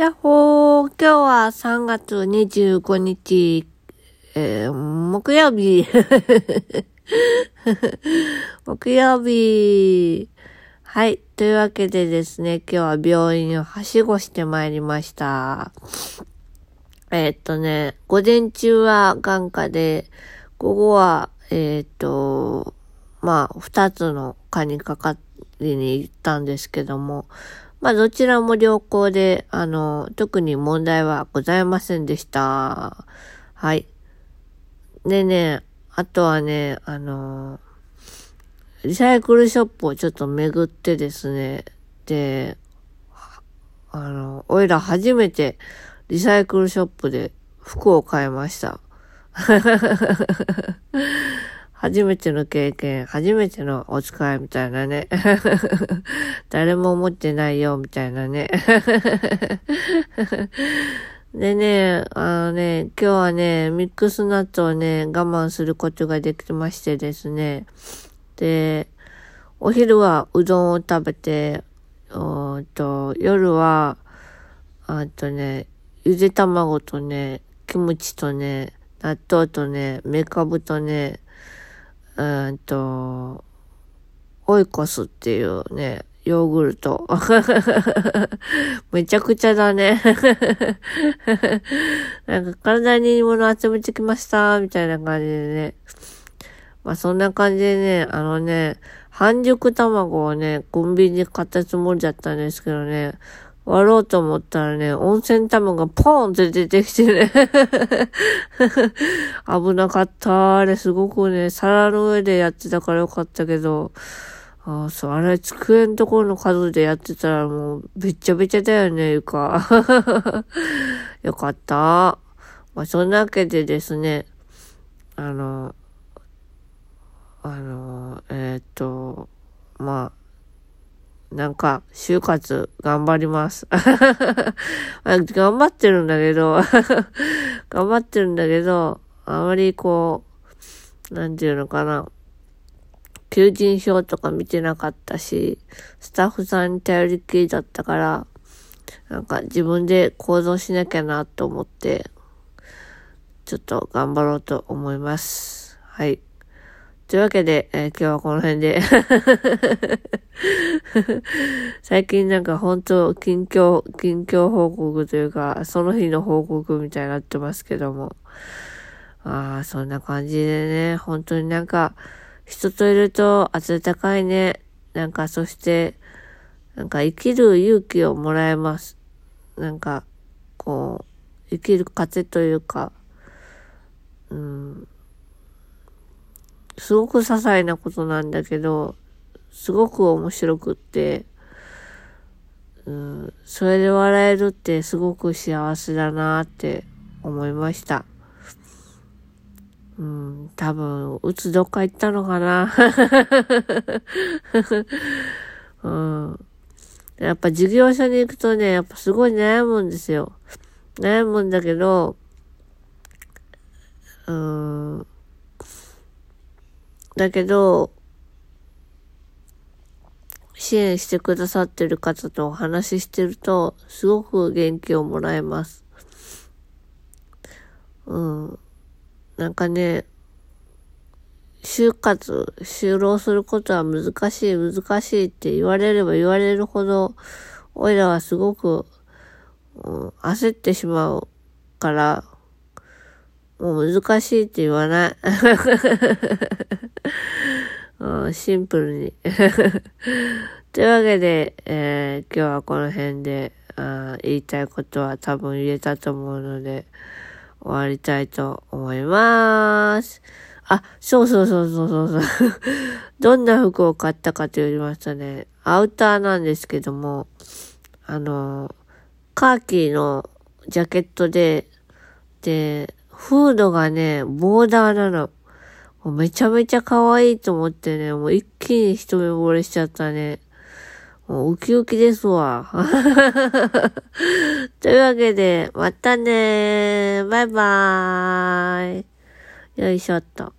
やっほー、今日は3月25日、えー、木曜日。木曜日。はい。というわけでですね、今日は病院をはしごしてまいりました。えー、っとね、午前中は眼科で、午後は、えー、っと、まあ、二つの科にかかりに行ったんですけども、まあ、どちらも良好で、あの、特に問題はございませんでした。はい。でね、あとはね、あの、リサイクルショップをちょっと巡ってですね、で、あの、おいら初めてリサイクルショップで服を買いました。初めての経験、初めてのお使いみたいなね。誰も思ってないよ、みたいなね。でね、あのね、今日はね、ミックスナッツをね、我慢することができましてですね。で、お昼はうどんを食べて、おと夜は、あとね、ゆで卵とね、キムチとね、納豆とね、メカブとね、うんと、オイコスっていうね、ヨーグルト。めちゃくちゃだね。なんか体にいいもの集めてきました、みたいな感じでね。まあそんな感じでね、あのね、半熟卵をね、コンビニで買ったつもりだったんですけどね、割ろうと思ったらね、温泉卵がポーンって出てきてね 危なかった。あれすごくね、皿の上でやってたからよかったけど、あそう、あれ机のところの角でやってたらもう、べっちゃべちゃだよね、床。よかった。まあ、そんなわけでですね、あの、あの、えー、っと、まあ、なんか、就活頑張ります。頑張ってるんだけど 頑張ってるんだけど、あまりこう、なんていうのかな。求人票とか見てなかったし、スタッフさんに頼りきりだったから、なんか自分で行動しなきゃなと思って、ちょっと頑張ろうと思います。はい。というわけで、えー、今日はこの辺で 最近なんか本当近況、近況報告というか、その日の報告みたいになってますけども。ああ、そんな感じでね、本当になんか、人といると暖かいね。なんか、そして、なんか生きる勇気をもらえます。なんか、こう、生きる糧というか、うん、すごく些細なことなんだけど、すごく面白くって、うん、それで笑えるってすごく幸せだなって思いました。うん、多分、うつどっか行ったのかな。うん。やっぱ事業所に行くとね、やっぱすごい悩むんですよ。悩むんだけど、うん、だけど、支援してくださってる方とお話ししてると、すごく元気をもらえます。うん。なんかね、就活、就労することは難しい、難しいって言われれば言われるほど、おいらはすごく、うん、焦ってしまうから、もう難しいって言わない。うん、シンプルに。というわけで、えー、今日はこの辺であ言いたいことは多分言えたと思うので、終わりたいと思います。あ、そうそうそうそうそうそう。どんな服を買ったかと言いますとね、アウターなんですけども、あの、カーキーのジャケットで、で、フードがね、ボーダーなの。めちゃめちゃ可愛いと思ってね、もう一気に一目惚れしちゃったね。もうウキウキですわ。というわけで、またねバイバーイ。よいしょっと。